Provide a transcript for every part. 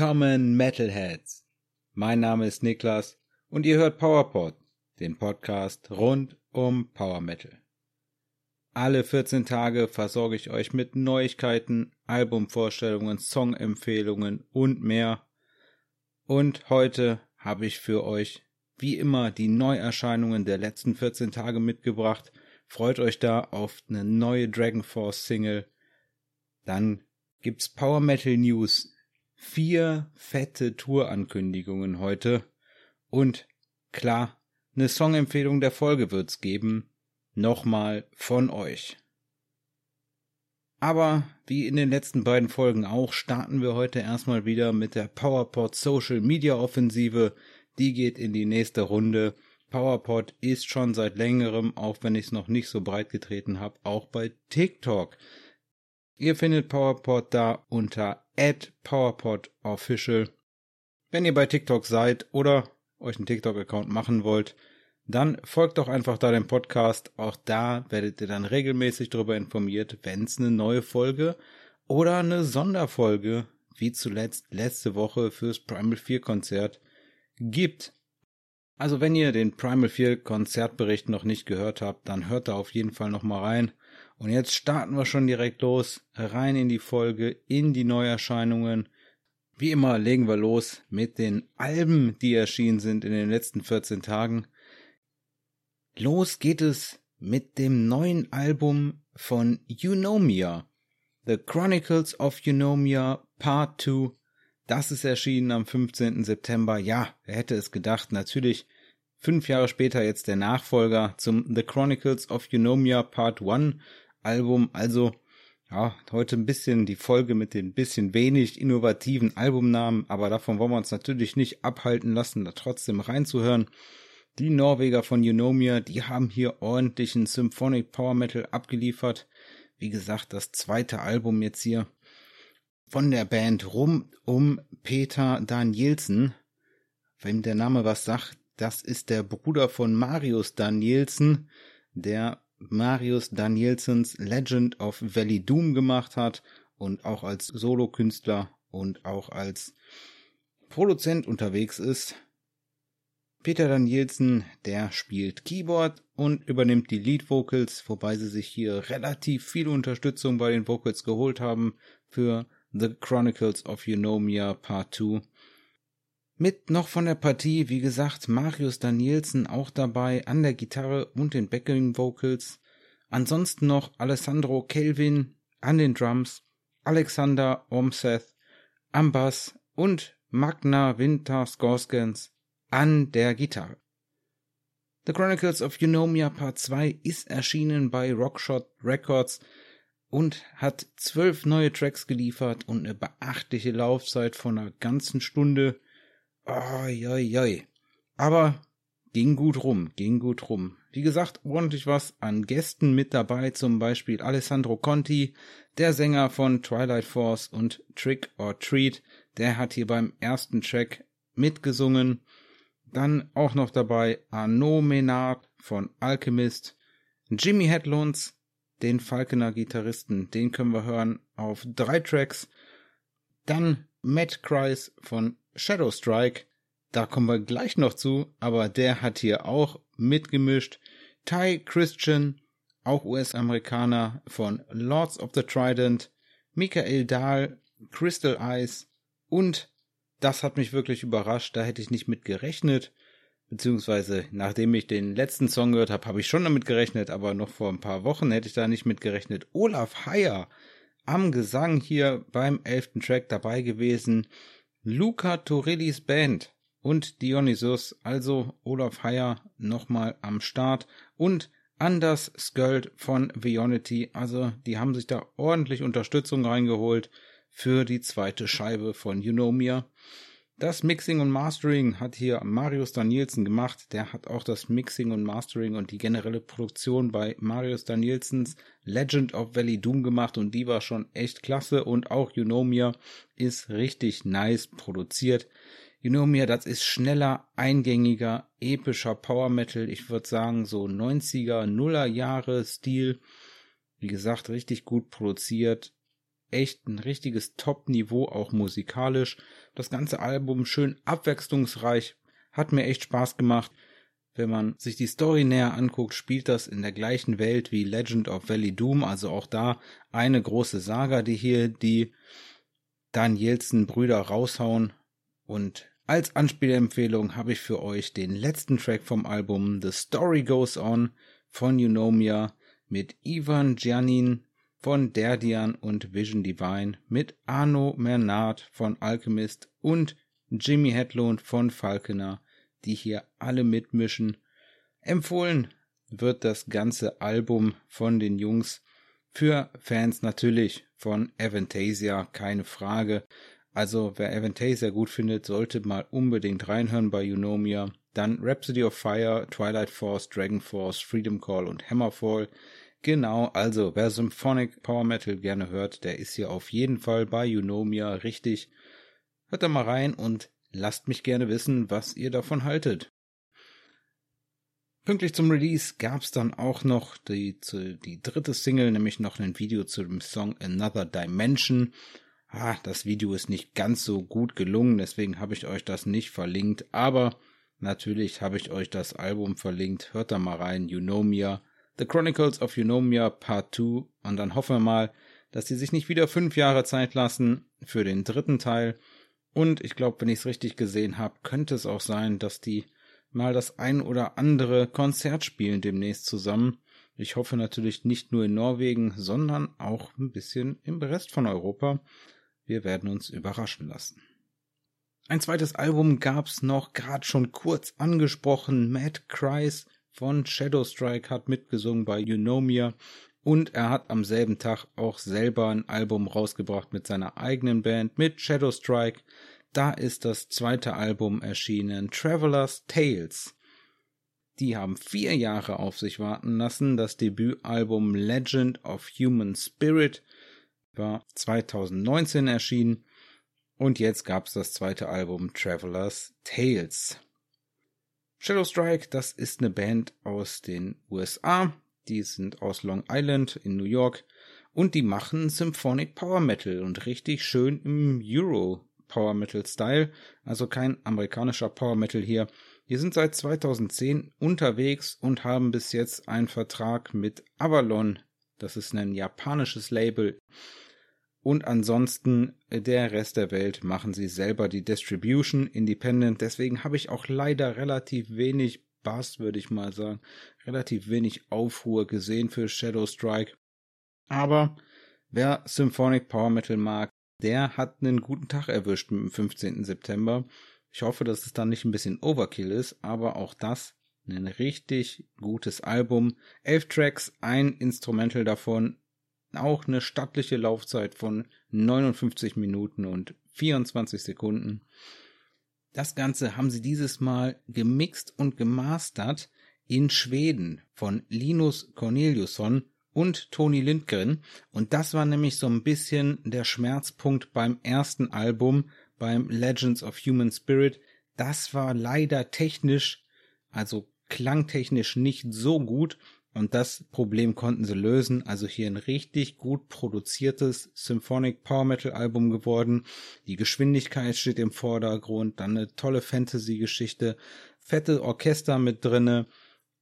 Willkommen Metalheads. Mein Name ist Niklas und ihr hört PowerPod, den Podcast rund um Power Metal. Alle 14 Tage versorge ich euch mit Neuigkeiten, Albumvorstellungen, Songempfehlungen und mehr. Und heute habe ich für euch wie immer die Neuerscheinungen der letzten 14 Tage mitgebracht. Freut euch da auf eine neue Dragon Force Single. Dann gibt's Power Metal News. Vier fette Tourankündigungen heute. Und klar, eine Songempfehlung der Folge wird's geben. Nochmal von euch. Aber wie in den letzten beiden Folgen auch, starten wir heute erstmal wieder mit der PowerPod Social Media Offensive. Die geht in die nächste Runde. PowerPod ist schon seit längerem, auch wenn ich es noch nicht so breit getreten habe, auch bei TikTok. Ihr findet PowerPod da unter @PowerPodOfficial. Wenn ihr bei TikTok seid oder euch einen TikTok-Account machen wollt, dann folgt doch einfach da dem Podcast. Auch da werdet ihr dann regelmäßig darüber informiert, wenn es eine neue Folge oder eine Sonderfolge, wie zuletzt letzte Woche fürs Primal 4 Konzert, gibt. Also wenn ihr den Primal 4 Konzertbericht noch nicht gehört habt, dann hört da auf jeden Fall nochmal rein. Und jetzt starten wir schon direkt los, rein in die Folge, in die Neuerscheinungen. Wie immer legen wir los mit den Alben, die erschienen sind in den letzten 14 Tagen. Los geht es mit dem neuen Album von Eunomia. The Chronicles of Eunomia Part 2. Das ist erschienen am 15. September. Ja, wer hätte es gedacht? Natürlich fünf Jahre später jetzt der Nachfolger zum The Chronicles of Eunomia Part 1 Album. Also, ja, heute ein bisschen die Folge mit den bisschen wenig innovativen Albumnamen, aber davon wollen wir uns natürlich nicht abhalten lassen, da trotzdem reinzuhören. Die Norweger von Eunomia, die haben hier ordentlichen Symphonic Power Metal abgeliefert. Wie gesagt, das zweite Album jetzt hier von der Band rum um Peter Danielsen. Wem der Name was sagt, das ist der Bruder von Marius Danielsen, der Marius Danielsens Legend of Valley Doom gemacht hat und auch als Solokünstler und auch als Produzent unterwegs ist. Peter Danielsen, der spielt Keyboard und übernimmt die Lead Vocals, wobei sie sich hier relativ viel Unterstützung bei den Vocals geholt haben für The Chronicles of Eunomia Part 2. Mit noch von der Partie, wie gesagt, Marius Danielsen auch dabei an der Gitarre und den Backing Vocals. Ansonsten noch Alessandro Kelvin an den Drums, Alexander Omseth am Bass und Magna Winter Skorskens an der Gitarre. The Chronicles of Eunomia Part 2 ist erschienen bei Rockshot Records und hat zwölf neue Tracks geliefert und eine beachtliche Laufzeit von einer ganzen Stunde. Oi, oi, oi. Aber ging gut rum, ging gut rum. Wie gesagt, ordentlich was an Gästen mit dabei, zum Beispiel Alessandro Conti, der Sänger von Twilight Force und Trick or Treat, der hat hier beim ersten Track mitgesungen. Dann auch noch dabei Arnaud Menard von Alchemist, Jimmy Headlons, den Falconer Gitarristen, den können wir hören auf drei Tracks. Dann Matt Kreis von Shadow Strike, da kommen wir gleich noch zu, aber der hat hier auch mitgemischt. Ty Christian, auch US-Amerikaner von Lords of the Trident, Michael Dahl, Crystal Eyes und das hat mich wirklich überrascht, da hätte ich nicht mit gerechnet. Beziehungsweise, nachdem ich den letzten Song gehört habe, habe ich schon damit gerechnet, aber noch vor ein paar Wochen hätte ich da nicht mit gerechnet. Olaf Heyer am Gesang hier beim elften Track dabei gewesen. Luca Torillis Band und Dionysus, also Olaf Heyer nochmal am Start und Anders Skuld von Vionity, also die haben sich da ordentlich Unterstützung reingeholt für die zweite Scheibe von Eunomia. Das Mixing und Mastering hat hier Marius Danielsen gemacht. Der hat auch das Mixing und Mastering und die generelle Produktion bei Marius Danielsens Legend of Valley Doom gemacht und die war schon echt klasse und auch Eunomia ist richtig nice produziert. Eunomia, das ist schneller, eingängiger, epischer Power Metal. Ich würde sagen so 90er, Nuller Jahre Stil. Wie gesagt, richtig gut produziert echt ein richtiges Top-Niveau, auch musikalisch. Das ganze Album schön abwechslungsreich, hat mir echt Spaß gemacht. Wenn man sich die Story näher anguckt, spielt das in der gleichen Welt wie Legend of Valley Doom, also auch da eine große Saga, die hier die Danielsen Brüder raushauen. Und als Anspielempfehlung habe ich für euch den letzten Track vom Album The Story Goes On von Eunomia mit Ivan Giannin von Derdian und Vision Divine, mit Arno Mernard von Alchemist und Jimmy Hedlund von Falconer, die hier alle mitmischen. Empfohlen wird das ganze Album von den Jungs für Fans natürlich von Avantasia, keine Frage. Also wer Avantasia gut findet, sollte mal unbedingt reinhören bei Eunomia. Dann Rhapsody of Fire, Twilight Force, Dragon Force, Freedom Call und Hammerfall. Genau, also wer Symphonic Power Metal gerne hört, der ist hier auf jeden Fall bei Eunomia richtig. Hört da mal rein und lasst mich gerne wissen, was ihr davon haltet. Pünktlich zum Release gab's dann auch noch die, die dritte Single, nämlich noch ein Video zu dem Song Another Dimension. Ah, das Video ist nicht ganz so gut gelungen, deswegen habe ich euch das nicht verlinkt, aber natürlich habe ich euch das Album verlinkt. Hört da mal rein, Eunomia, The Chronicles of Eunomia Part 2 und dann hoffen wir mal, dass sie sich nicht wieder fünf Jahre Zeit lassen für den dritten Teil. Und ich glaube, wenn ich es richtig gesehen habe, könnte es auch sein, dass die mal das ein oder andere Konzert spielen demnächst zusammen. Ich hoffe natürlich nicht nur in Norwegen, sondern auch ein bisschen im Rest von Europa. Wir werden uns überraschen lassen. Ein zweites Album gab's noch, gerade schon kurz angesprochen. Mad Cries von Shadowstrike hat mitgesungen bei Eunomia und er hat am selben Tag auch selber ein Album rausgebracht mit seiner eigenen Band mit Shadowstrike. Da ist das zweite Album erschienen, Traveler's Tales. Die haben vier Jahre auf sich warten lassen. Das Debütalbum Legend of Human Spirit war 2019 erschienen und jetzt gab's das zweite Album Traveler's Tales. Shadow Strike, das ist eine Band aus den USA. Die sind aus Long Island in New York und die machen Symphonic Power Metal und richtig schön im Euro Power Metal Style, also kein amerikanischer Power Metal hier. Wir sind seit 2010 unterwegs und haben bis jetzt einen Vertrag mit Avalon, das ist ein japanisches Label. Und ansonsten der Rest der Welt machen sie selber die Distribution independent. Deswegen habe ich auch leider relativ wenig Bass, würde ich mal sagen, relativ wenig Aufruhr gesehen für Shadow Strike. Aber wer Symphonic Power Metal mag, der hat einen guten Tag erwischt mit dem 15. September. Ich hoffe, dass es dann nicht ein bisschen Overkill ist, aber auch das ein richtig gutes Album. Elf Tracks, ein Instrumental davon, auch eine stattliche Laufzeit von 59 Minuten und 24 Sekunden. Das Ganze haben sie dieses Mal gemixt und gemastert in Schweden von Linus Corneliusson und Toni Lindgren. Und das war nämlich so ein bisschen der Schmerzpunkt beim ersten Album, beim Legends of Human Spirit. Das war leider technisch, also klangtechnisch nicht so gut. Und das Problem konnten sie lösen. Also hier ein richtig gut produziertes Symphonic Power Metal Album geworden. Die Geschwindigkeit steht im Vordergrund. Dann eine tolle Fantasy-Geschichte. Fette Orchester mit drinne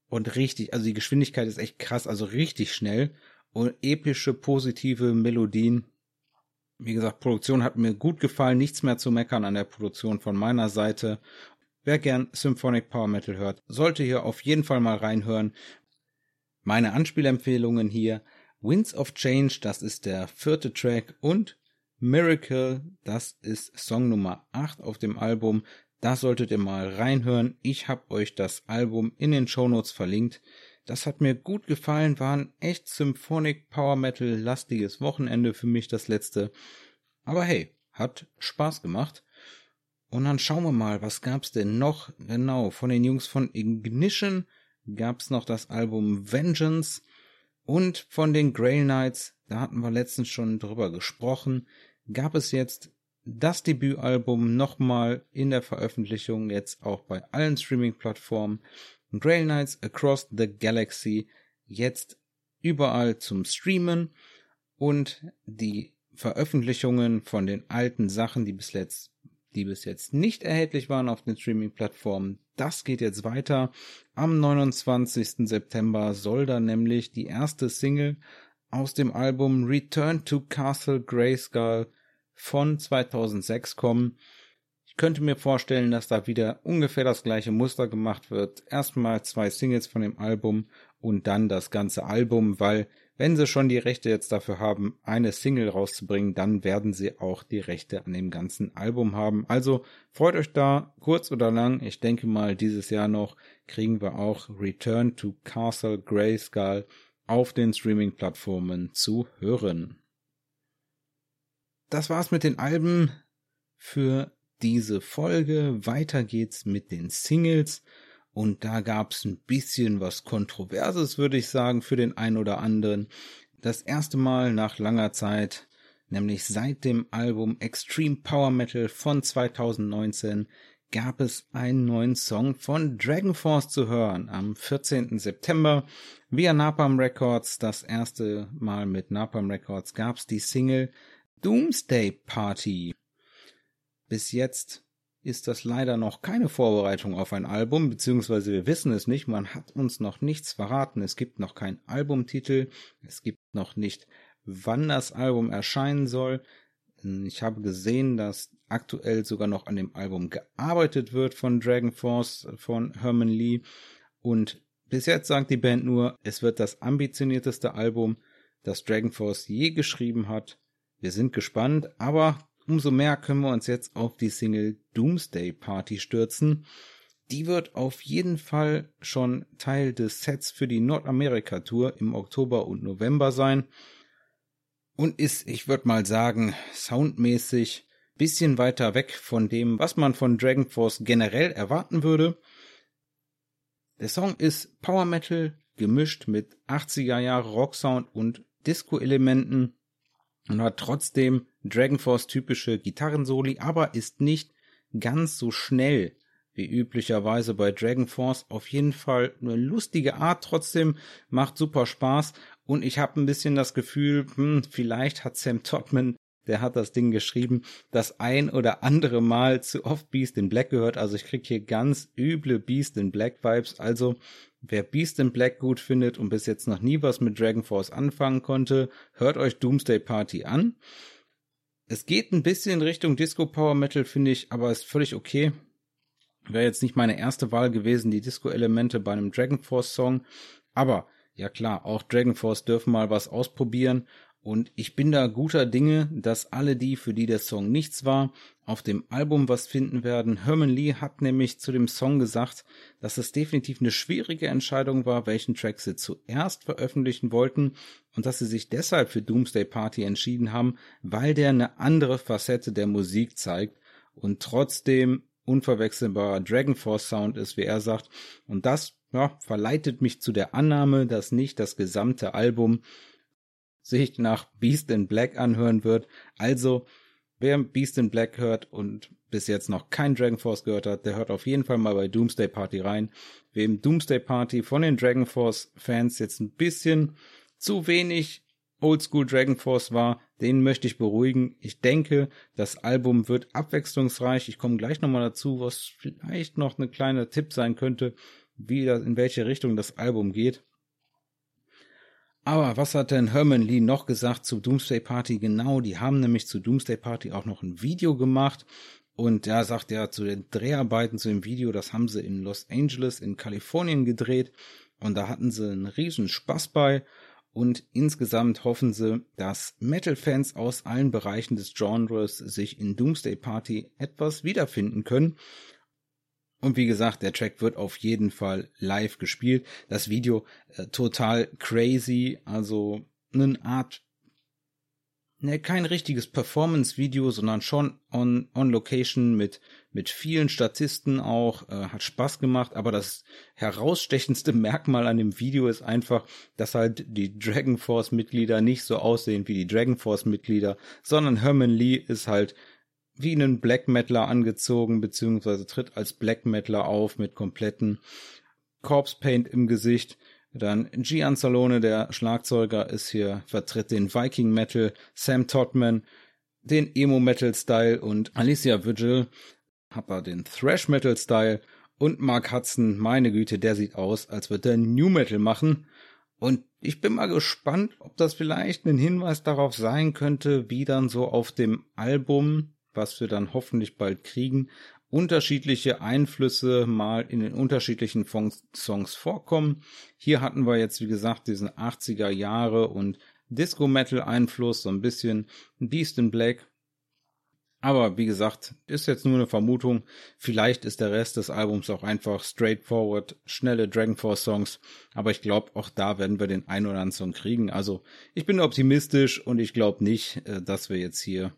und richtig, also die Geschwindigkeit ist echt krass, also richtig schnell und epische, positive Melodien. Wie gesagt, Produktion hat mir gut gefallen, nichts mehr zu meckern an der Produktion von meiner Seite. Wer gern Symphonic Power Metal hört, sollte hier auf jeden Fall mal reinhören. Meine Anspielempfehlungen hier, Winds of Change, das ist der vierte Track und Miracle, das ist Song Nummer 8 auf dem Album. Da solltet ihr mal reinhören. Ich habe euch das Album in den Shownotes verlinkt. Das hat mir gut gefallen, war ein echt Symphonic Power Metal lastiges Wochenende für mich das letzte. Aber hey, hat Spaß gemacht. Und dann schauen wir mal, was gab's denn noch? Genau, von den Jungs von Ignition gab's noch das Album Vengeance und von den Grail Knights, da hatten wir letztens schon drüber gesprochen, gab es jetzt das Debütalbum nochmal in der Veröffentlichung, jetzt auch bei allen Streaming-Plattformen. Grail Knights Across the Galaxy jetzt überall zum Streamen und die Veröffentlichungen von den alten Sachen, die bis jetzt, die bis jetzt nicht erhältlich waren auf den Streaming-Plattformen. Das geht jetzt weiter. Am 29. September soll dann nämlich die erste Single aus dem Album Return to Castle Grayskull von 2006 kommen. Ich könnte mir vorstellen, dass da wieder ungefähr das gleiche Muster gemacht wird. Erstmal zwei Singles von dem Album und dann das ganze Album, weil wenn sie schon die Rechte jetzt dafür haben, eine Single rauszubringen, dann werden sie auch die Rechte an dem ganzen Album haben. Also freut euch da, kurz oder lang. Ich denke mal, dieses Jahr noch kriegen wir auch Return to Castle Grayskull auf den Streaming-Plattformen zu hören. Das war's mit den Alben für diese Folge. Weiter geht's mit den Singles. Und da gab's ein bisschen was Kontroverses, würde ich sagen, für den einen oder anderen. Das erste Mal nach langer Zeit, nämlich seit dem Album Extreme Power Metal von 2019, gab es einen neuen Song von Dragon Force zu hören am 14. September via Napalm Records. Das erste Mal mit Napalm Records gab's die Single Doomsday Party. Bis jetzt ist das leider noch keine Vorbereitung auf ein Album, beziehungsweise wir wissen es nicht, man hat uns noch nichts verraten. Es gibt noch keinen Albumtitel, es gibt noch nicht, wann das Album erscheinen soll. Ich habe gesehen, dass aktuell sogar noch an dem Album gearbeitet wird von Dragon Force, von Herman Lee. Und bis jetzt sagt die Band nur, es wird das ambitionierteste Album, das Dragon Force je geschrieben hat. Wir sind gespannt, aber Umso mehr können wir uns jetzt auf die Single Doomsday Party stürzen. Die wird auf jeden Fall schon Teil des Sets für die Nordamerika-Tour im Oktober und November sein und ist, ich würde mal sagen, soundmäßig bisschen weiter weg von dem, was man von Dragon Force generell erwarten würde. Der Song ist Power Metal gemischt mit 80er Jahre Rocksound und Disco-Elementen und hat trotzdem Dragon Force typische Gitarrensoli, aber ist nicht ganz so schnell wie üblicherweise bei Dragon Force. Auf jeden Fall eine lustige Art, trotzdem macht super Spaß und ich habe ein bisschen das Gefühl, hm, vielleicht hat Sam Todman, der hat das Ding geschrieben, das ein oder andere Mal zu oft Beast in Black gehört. Also ich krieg hier ganz üble Beast in Black Vibes. Also wer Beast in Black gut findet und bis jetzt noch nie was mit Dragon Force anfangen konnte, hört euch Doomsday Party an. Es geht ein bisschen in Richtung Disco Power Metal, finde ich, aber ist völlig okay. Wäre jetzt nicht meine erste Wahl gewesen, die Disco-Elemente bei einem Dragon Force Song. Aber ja klar, auch Dragon Force dürfen mal was ausprobieren. Und ich bin da guter Dinge, dass alle die, für die der Song nichts war, auf dem Album was finden werden. Herman Lee hat nämlich zu dem Song gesagt, dass es definitiv eine schwierige Entscheidung war, welchen Track sie zuerst veröffentlichen wollten und dass sie sich deshalb für Doomsday Party entschieden haben, weil der eine andere Facette der Musik zeigt und trotzdem unverwechselbarer Dragon Force Sound ist, wie er sagt. Und das ja, verleitet mich zu der Annahme, dass nicht das gesamte Album sich nach Beast in Black anhören wird. Also, wer Beast in Black hört und bis jetzt noch kein Dragon Force gehört hat, der hört auf jeden Fall mal bei Doomsday Party rein. Wem Doomsday Party von den Dragon Force Fans jetzt ein bisschen zu wenig Oldschool Dragon Force war, den möchte ich beruhigen. Ich denke, das Album wird abwechslungsreich. Ich komme gleich nochmal dazu, was vielleicht noch ein kleiner Tipp sein könnte, wie das, in welche Richtung das Album geht. Aber was hat denn Herman Lee noch gesagt zu Doomsday Party? Genau, die haben nämlich zu Doomsday Party auch noch ein Video gemacht. Und er sagt ja zu den Dreharbeiten zu dem Video, das haben sie in Los Angeles in Kalifornien gedreht. Und da hatten sie einen riesen Spaß bei. Und insgesamt hoffen sie, dass Metal-Fans aus allen Bereichen des Genres sich in Doomsday Party etwas wiederfinden können. Und wie gesagt, der Track wird auf jeden Fall live gespielt. Das Video äh, total crazy, also eine Art, ne, kein richtiges Performance-Video, sondern schon on, on Location mit, mit vielen Statisten auch, äh, hat Spaß gemacht, aber das herausstechendste Merkmal an dem Video ist einfach, dass halt die Dragon Force Mitglieder nicht so aussehen wie die Dragon Force Mitglieder, sondern Herman Lee ist halt wie einen Black Metaler angezogen, beziehungsweise tritt als Black Metaler auf mit kompletten Corpse Paint im Gesicht. Dann Gian Salone, der Schlagzeuger, ist hier, vertritt den Viking Metal, Sam Todman, den Emo Metal Style und Alicia Vigil hat er den Thrash Metal Style und Mark Hudson, meine Güte, der sieht aus, als würde er New Metal machen. Und ich bin mal gespannt, ob das vielleicht ein Hinweis darauf sein könnte, wie dann so auf dem Album, was wir dann hoffentlich bald kriegen, unterschiedliche Einflüsse mal in den unterschiedlichen Songs vorkommen. Hier hatten wir jetzt, wie gesagt, diesen 80er Jahre und Disco-Metal-Einfluss, so ein bisschen Beast in Black. Aber wie gesagt, ist jetzt nur eine Vermutung. Vielleicht ist der Rest des Albums auch einfach straightforward, schnelle Dragonforce Songs. Aber ich glaube, auch da werden wir den ein oder anderen Song kriegen. Also ich bin optimistisch und ich glaube nicht, äh, dass wir jetzt hier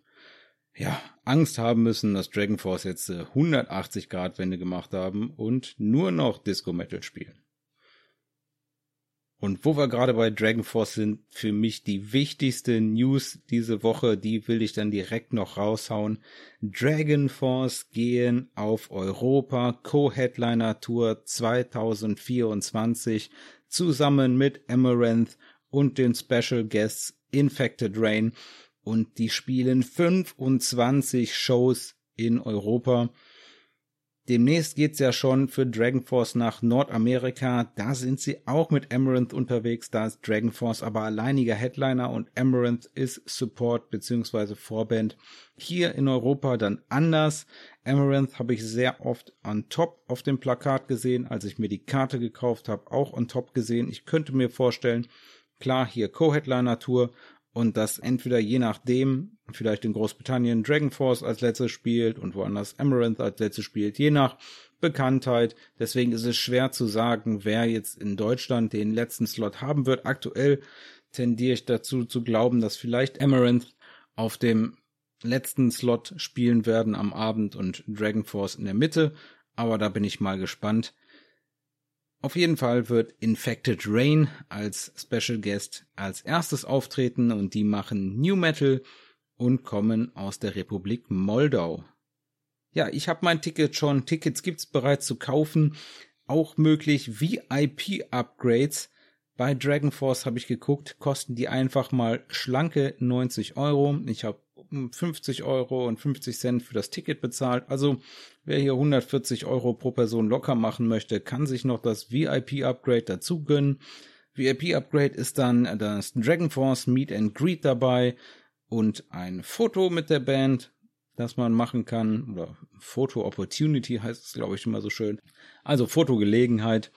ja, Angst haben müssen, dass Dragon Force jetzt 180 Grad Wende gemacht haben und nur noch Disco Metal spielen. Und wo wir gerade bei Dragon Force sind, für mich die wichtigste News diese Woche, die will ich dann direkt noch raushauen. Dragon Force gehen auf Europa Co-Headliner Tour 2024 zusammen mit Amaranth und den Special Guests Infected Rain und die spielen 25 Shows in Europa. Demnächst geht's ja schon für Dragon Force nach Nordamerika. Da sind sie auch mit Amaranth unterwegs. Da ist Dragon Force aber alleiniger Headliner und Amaranth ist Support bzw. Vorband. Hier in Europa dann anders. Amaranth habe ich sehr oft on top auf dem Plakat gesehen, als ich mir die Karte gekauft habe, auch on top gesehen. Ich könnte mir vorstellen, klar, hier Co-Headliner Tour und das entweder je nachdem vielleicht in Großbritannien Dragon Force als letztes spielt und woanders Amaranth als letztes spielt, je nach Bekanntheit. Deswegen ist es schwer zu sagen, wer jetzt in Deutschland den letzten Slot haben wird. Aktuell tendiere ich dazu zu glauben, dass vielleicht Amaranth auf dem letzten Slot spielen werden am Abend und Dragon Force in der Mitte. Aber da bin ich mal gespannt. Auf jeden Fall wird Infected Rain als Special Guest als erstes auftreten und die machen New Metal und kommen aus der Republik Moldau. Ja, ich habe mein Ticket schon. Tickets gibt's bereits zu kaufen. Auch möglich VIP-Upgrades. Bei Dragon Force habe ich geguckt, kosten die einfach mal schlanke 90 Euro. Ich habe 50 Euro und 50 Cent für das Ticket bezahlt. Also wer hier 140 Euro pro Person locker machen möchte, kann sich noch das VIP-Upgrade dazu gönnen. VIP-Upgrade ist dann das Dragon Force Meet and Greet dabei und ein Foto mit der Band, das man machen kann. Oder Foto Opportunity heißt es, glaube ich, immer so schön. Also Fotogelegenheit.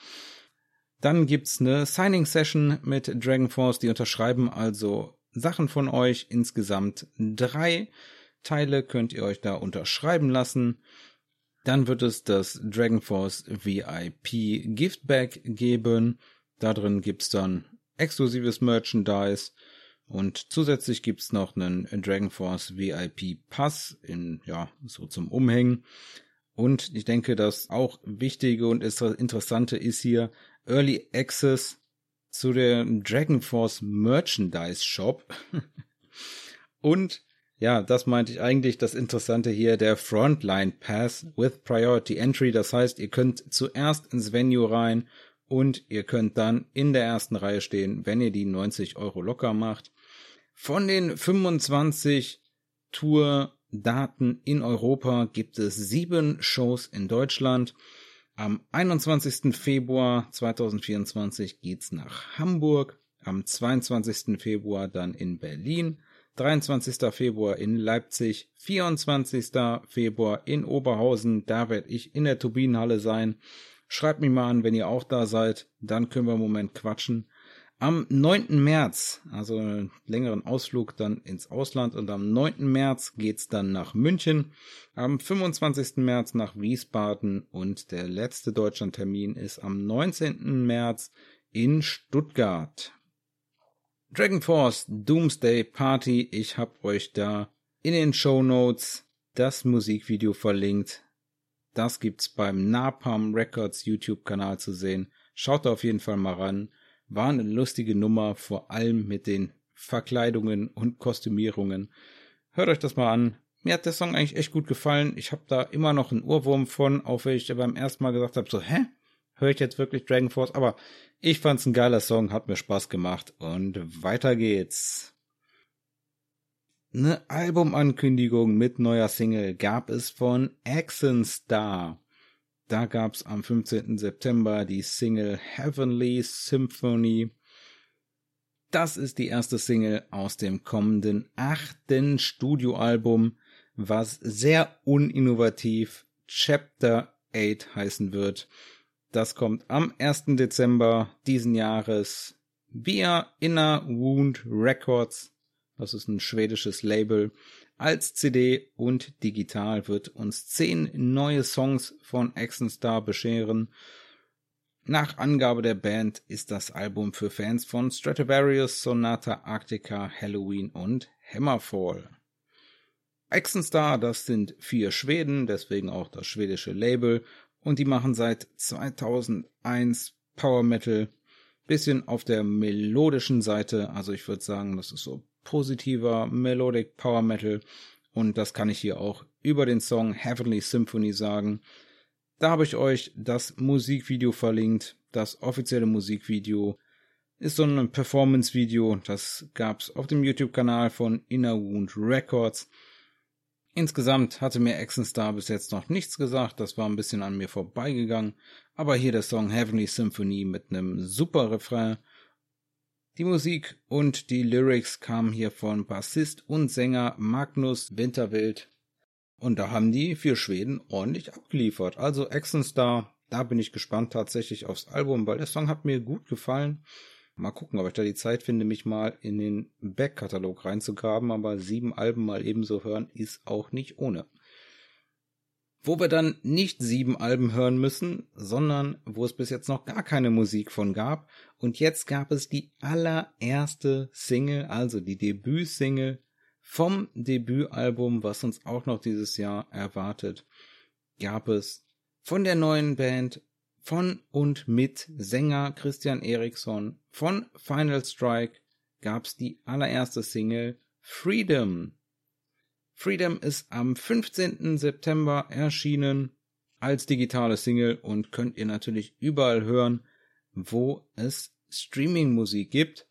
Dann gibt's eine Signing Session mit Dragon Force. Die unterschreiben also Sachen von euch. Insgesamt drei Teile könnt ihr euch da unterschreiben lassen. Dann wird es das Dragon Force VIP Gift Bag geben. Da drin gibt's dann exklusives Merchandise. Und zusätzlich gibt's noch einen Dragon Force VIP Pass in, ja, so zum Umhängen. Und ich denke, das auch Wichtige und Interessante ist hier Early Access zu der Dragon Force Merchandise Shop. Und ja, das meinte ich eigentlich das Interessante hier, der Frontline Pass with Priority Entry. Das heißt, ihr könnt zuerst ins Venue rein und ihr könnt dann in der ersten Reihe stehen, wenn ihr die 90 Euro locker macht. Von den 25 Tour-Daten in Europa gibt es sieben Shows in Deutschland. Am 21. Februar 2024 geht's nach Hamburg, am 22. Februar dann in Berlin, 23. Februar in Leipzig, 24. Februar in Oberhausen, da werde ich in der Turbinenhalle sein. Schreibt mich mal an, wenn ihr auch da seid, dann können wir im Moment quatschen. Am 9. März, also einen längeren Ausflug dann ins Ausland und am 9. März geht's dann nach München, am 25. März nach Wiesbaden und der letzte Deutschlandtermin ist am 19. März in Stuttgart. Dragon Force Doomsday Party, ich hab euch da in den Show Notes das Musikvideo verlinkt. Das gibt's beim Napalm Records YouTube Kanal zu sehen. Schaut da auf jeden Fall mal ran. War eine lustige Nummer, vor allem mit den Verkleidungen und Kostümierungen. Hört euch das mal an. Mir hat der Song eigentlich echt gut gefallen. Ich habe da immer noch einen Ohrwurm von, auch wenn ich beim ersten Mal gesagt habe, so, hä? höre ich jetzt wirklich Dragon Force, aber ich fand's ein geiler Song, hat mir Spaß gemacht und weiter geht's. Eine Albumankündigung mit neuer Single gab es von Axon Star. Da gab's am 15. September die Single Heavenly Symphony. Das ist die erste Single aus dem kommenden achten Studioalbum, was sehr uninnovativ Chapter 8 heißen wird. Das kommt am 1. Dezember diesen Jahres via Inner Wound Records. Das ist ein schwedisches Label. Als CD und digital wird uns zehn neue Songs von Star bescheren. Nach Angabe der Band ist das Album für Fans von Stratovarius, Sonata Arctica, Halloween und Hammerfall. Star, das sind vier Schweden, deswegen auch das schwedische Label und die machen seit 2001 Power Metal, bisschen auf der melodischen Seite, also ich würde sagen, das ist so positiver Melodic Power Metal und das kann ich hier auch über den Song Heavenly Symphony sagen. Da habe ich euch das Musikvideo verlinkt, das offizielle Musikvideo ist so ein Performance-Video, das gab's auf dem YouTube-Kanal von Inner Wound Records. Insgesamt hatte mir Star bis jetzt noch nichts gesagt, das war ein bisschen an mir vorbeigegangen, aber hier der Song Heavenly Symphony mit einem super Refrain. Die Musik und die Lyrics kamen hier von Bassist und Sänger Magnus Winterwild. Und da haben die vier Schweden ordentlich abgeliefert. Also Star, da bin ich gespannt tatsächlich aufs Album, weil der Song hat mir gut gefallen. Mal gucken, ob ich da die Zeit finde, mich mal in den Backkatalog reinzugraben, aber sieben Alben mal ebenso hören ist auch nicht ohne. Wo wir dann nicht sieben Alben hören müssen, sondern wo es bis jetzt noch gar keine Musik von gab. Und jetzt gab es die allererste Single, also die Debütsingle vom Debütalbum, was uns auch noch dieses Jahr erwartet, gab es von der neuen Band von und mit Sänger Christian Eriksson von Final Strike gab's die allererste Single Freedom. Freedom ist am 15. September erschienen als digitale Single und könnt ihr natürlich überall hören, wo es Streaming-Musik gibt.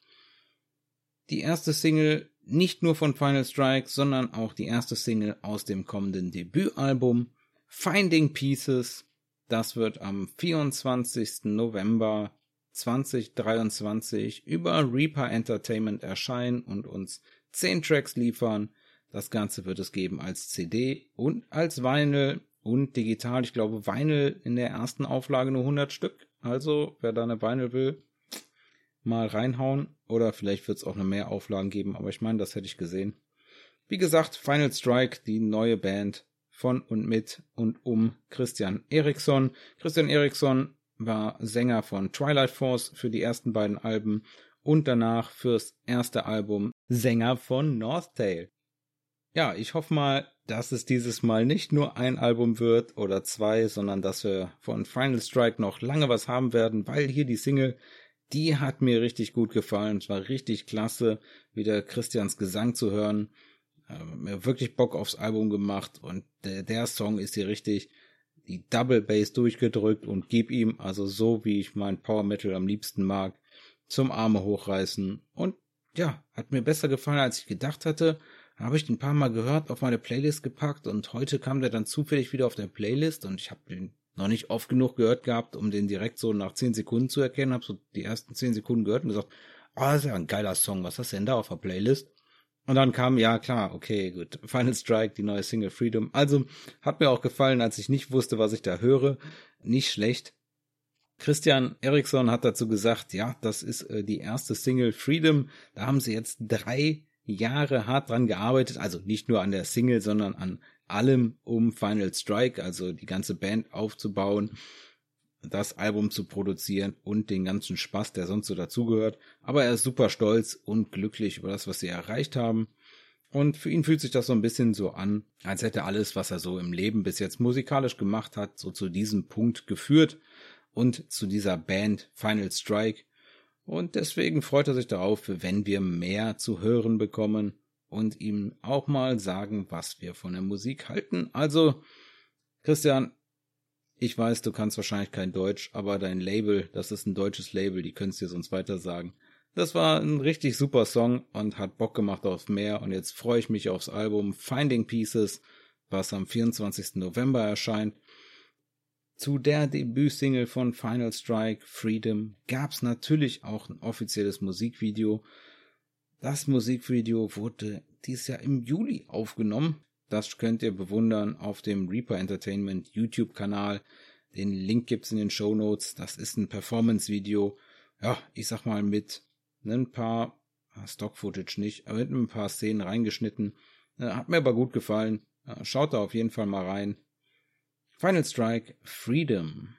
Die erste Single nicht nur von Final Strike, sondern auch die erste Single aus dem kommenden Debütalbum Finding Pieces das wird am 24. November 2023 über Reaper Entertainment erscheinen und uns 10 Tracks liefern. Das Ganze wird es geben als CD und als Vinyl und digital. Ich glaube, Vinyl in der ersten Auflage nur 100 Stück. Also, wer da eine Vinyl will, mal reinhauen. Oder vielleicht wird es auch noch mehr Auflagen geben, aber ich meine, das hätte ich gesehen. Wie gesagt, Final Strike, die neue Band, von und mit und um Christian Eriksson. Christian Eriksson war Sänger von Twilight Force für die ersten beiden Alben und danach fürs erste Album Sänger von North Tale. Ja, ich hoffe mal, dass es dieses Mal nicht nur ein Album wird oder zwei, sondern dass wir von Final Strike noch lange was haben werden, weil hier die Single, die hat mir richtig gut gefallen. Es war richtig klasse, wieder Christians Gesang zu hören mir wirklich Bock aufs Album gemacht und der, der Song ist hier richtig die Double Bass durchgedrückt und gib ihm, also so wie ich mein Power Metal am liebsten mag, zum Arme hochreißen. Und ja, hat mir besser gefallen, als ich gedacht hatte. Habe ich den ein paar Mal gehört, auf meine Playlist gepackt und heute kam der dann zufällig wieder auf der Playlist und ich habe den noch nicht oft genug gehört gehabt, um den direkt so nach 10 Sekunden zu erkennen. Habe so die ersten 10 Sekunden gehört und gesagt, ah, oh, das ist ja ein geiler Song, was hast du denn da auf der Playlist? Und dann kam, ja klar, okay, gut, Final Strike, die neue Single Freedom. Also hat mir auch gefallen, als ich nicht wusste, was ich da höre. Nicht schlecht. Christian Eriksson hat dazu gesagt, ja, das ist äh, die erste Single Freedom. Da haben sie jetzt drei Jahre hart dran gearbeitet. Also nicht nur an der Single, sondern an allem um Final Strike, also die ganze Band aufzubauen das Album zu produzieren und den ganzen Spaß, der sonst so dazugehört. Aber er ist super stolz und glücklich über das, was sie erreicht haben. Und für ihn fühlt sich das so ein bisschen so an, als hätte alles, was er so im Leben bis jetzt musikalisch gemacht hat, so zu diesem Punkt geführt und zu dieser Band Final Strike. Und deswegen freut er sich darauf, wenn wir mehr zu hören bekommen und ihm auch mal sagen, was wir von der Musik halten. Also, Christian, Ich weiß, du kannst wahrscheinlich kein Deutsch, aber dein Label, das ist ein deutsches Label, die können es dir sonst weiter sagen. Das war ein richtig super Song und hat Bock gemacht auf mehr und jetzt freue ich mich aufs Album Finding Pieces, was am 24. November erscheint. Zu der Debütsingle von Final Strike, Freedom, gab's natürlich auch ein offizielles Musikvideo. Das Musikvideo wurde dieses Jahr im Juli aufgenommen. Das könnt ihr bewundern auf dem Reaper Entertainment YouTube-Kanal. Den Link gibt's in den Show Notes. Das ist ein Performance-Video. Ja, ich sag mal mit ein paar ah, Stock-Footage nicht, aber mit ein paar Szenen reingeschnitten. Hat mir aber gut gefallen. Schaut da auf jeden Fall mal rein. Final Strike Freedom.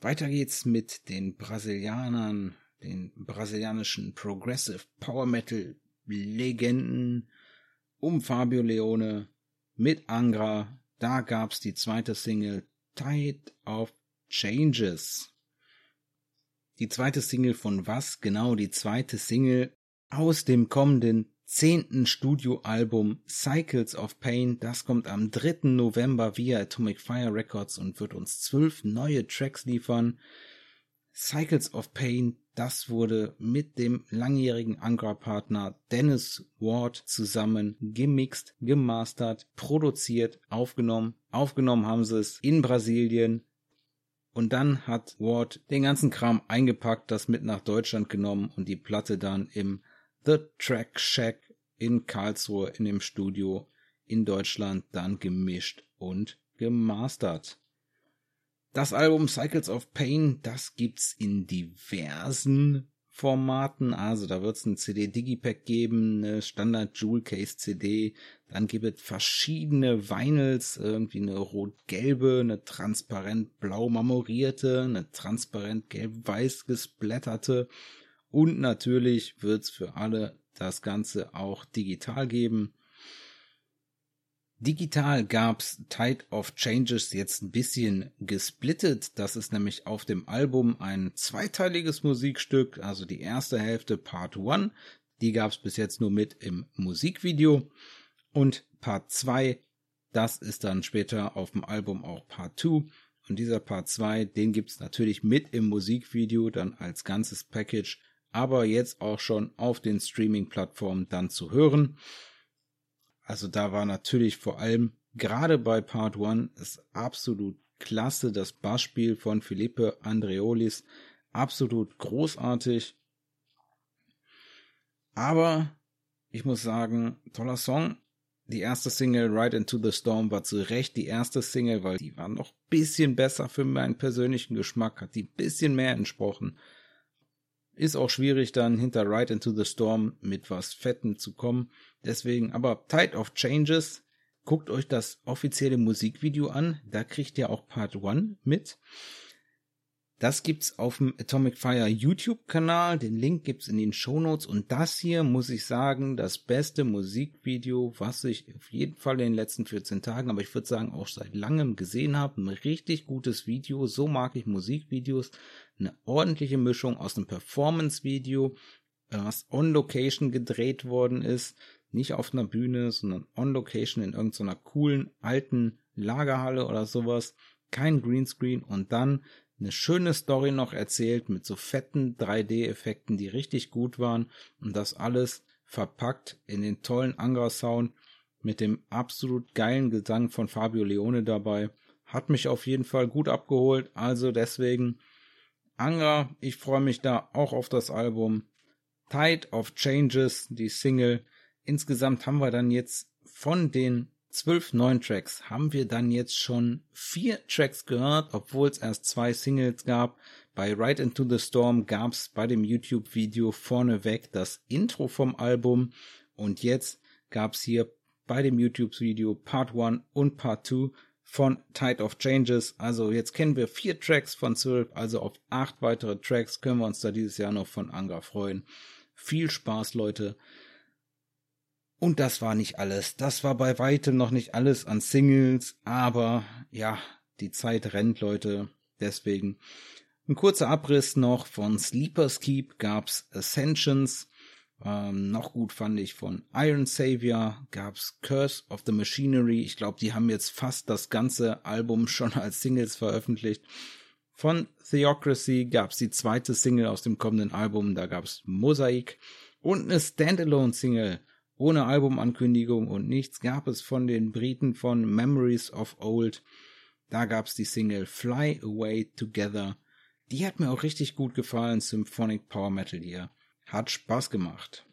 Weiter geht's mit den Brasilianern, den brasilianischen Progressive Power Metal Legenden um Fabio Leone mit Angra. Da gab's die zweite Single Tide of Changes. Die zweite Single von was? Genau, die zweite Single aus dem kommenden zehnten Studioalbum Cycles of Pain. Das kommt am 3. November via Atomic Fire Records und wird uns zwölf neue Tracks liefern. Cycles of Pain, das wurde mit dem langjährigen Angra-Partner Dennis Ward zusammen gemixt, gemastert, produziert, aufgenommen. Aufgenommen haben sie es in Brasilien. Und dann hat Ward den ganzen Kram eingepackt, das mit nach Deutschland genommen und die Platte dann im The Track Shack in Karlsruhe in dem Studio in Deutschland dann gemischt und gemastert. Das Album Cycles of Pain, das gibt's in diversen Formaten. Also da wird's ein CD Digipack geben, eine Standard Jewel Case CD, dann gibt es verschiedene Vinyls, irgendwie eine rot-gelbe, eine transparent blau marmorierte, eine transparent gelb-weiß gesplatterte und natürlich wird es für alle das Ganze auch digital geben. Digital gab's Tide of Changes jetzt ein bisschen gesplittet. Das ist nämlich auf dem Album ein zweiteiliges Musikstück, also die erste Hälfte Part 1. Die gab's bis jetzt nur mit im Musikvideo. Und Part 2, das ist dann später auf dem Album auch Part 2. Und dieser Part 2, den gibt's natürlich mit im Musikvideo dann als ganzes Package aber jetzt auch schon auf den Streaming-Plattformen dann zu hören. Also da war natürlich vor allem gerade bei Part 1 ist absolut klasse. Das Bassspiel von Felipe Andreolis absolut großartig. Aber ich muss sagen, toller Song. Die erste Single Ride Into the Storm war zu Recht die erste Single, weil die war noch bisschen besser für meinen persönlichen Geschmack, hat die bisschen mehr entsprochen. Ist auch schwierig dann hinter Ride into the Storm mit was Fetten zu kommen. Deswegen, aber Tide of Changes, guckt euch das offizielle Musikvideo an. Da kriegt ihr auch Part 1 mit. Das gibt's auf dem Atomic Fire YouTube-Kanal. Den Link gibt's in den Shownotes. Und das hier, muss ich sagen, das beste Musikvideo, was ich auf jeden Fall in den letzten 14 Tagen, aber ich würde sagen auch seit langem gesehen habe. Ein richtig gutes Video. So mag ich Musikvideos. Eine ordentliche Mischung aus einem Performance-Video, was on Location gedreht worden ist. Nicht auf einer Bühne, sondern on Location in irgendeiner coolen alten Lagerhalle oder sowas. Kein Greenscreen und dann eine schöne Story noch erzählt mit so fetten 3D-Effekten, die richtig gut waren und das alles verpackt in den tollen Angra-Sound mit dem absolut geilen Gesang von Fabio Leone dabei. Hat mich auf jeden Fall gut abgeholt, also deswegen Angra, ich freue mich da auch auf das Album. Tide of Changes, die Single. Insgesamt haben wir dann jetzt von den zwölf neuen Tracks haben wir dann jetzt schon vier Tracks gehört, obwohl es erst zwei Singles gab. Bei Ride Into the Storm gab es bei dem YouTube-Video vorneweg das Intro vom Album und jetzt gab es hier bei dem YouTube-Video Part 1 und Part 2 von Tide of Changes. Also jetzt kennen wir vier Tracks von zwölf, also auf acht weitere Tracks können wir uns da dieses Jahr noch von Anga freuen. Viel Spaß, Leute. Und das war nicht alles. Das war bei weitem noch nicht alles an Singles, aber ja, die Zeit rennt, Leute. Deswegen ein kurzer Abriss noch von Sleepers Keep gab's Ascensions. Ähm, noch gut fand ich von Iron Savior gab's Curse of the Machinery. Ich glaube, die haben jetzt fast das ganze Album schon als Singles veröffentlicht. Von Theocracy gab's die zweite Single aus dem kommenden Album. Da gab's Mosaik und eine Standalone-Single ohne Albumankündigung und nichts gab es von den Briten von Memories of Old. Da gab's die Single Fly Away Together. Die hat mir auch richtig gut gefallen, Symphonic Power Metal hier. Hat Spaß gemacht.